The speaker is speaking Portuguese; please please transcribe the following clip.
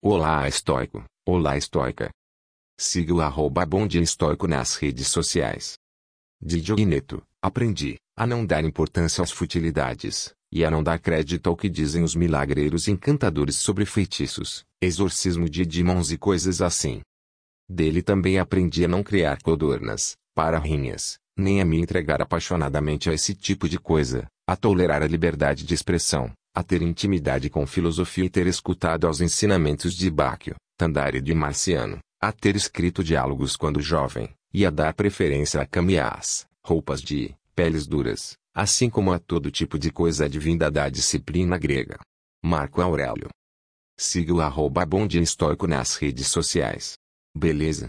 Olá estoico, olá estoica. Siga o arroba Bom Dia Estoico nas redes sociais. De Dioguineto, aprendi a não dar importância às futilidades, e a não dar crédito ao que dizem os milagreiros encantadores sobre feitiços, exorcismo de demons e coisas assim. Dele também aprendi a não criar codornas, pararrinhas, nem a me entregar apaixonadamente a esse tipo de coisa, a tolerar a liberdade de expressão, a ter intimidade com filosofia e ter escutado aos ensinamentos de Báquio, Tandari de Marciano, a ter escrito diálogos quando jovem, e a dar preferência a caminhas, roupas de peles duras, assim como a todo tipo de coisa advinda da disciplina grega. Marco Aurélio. Siga o arroba Bom Dia Estoico nas redes sociais. Beleza?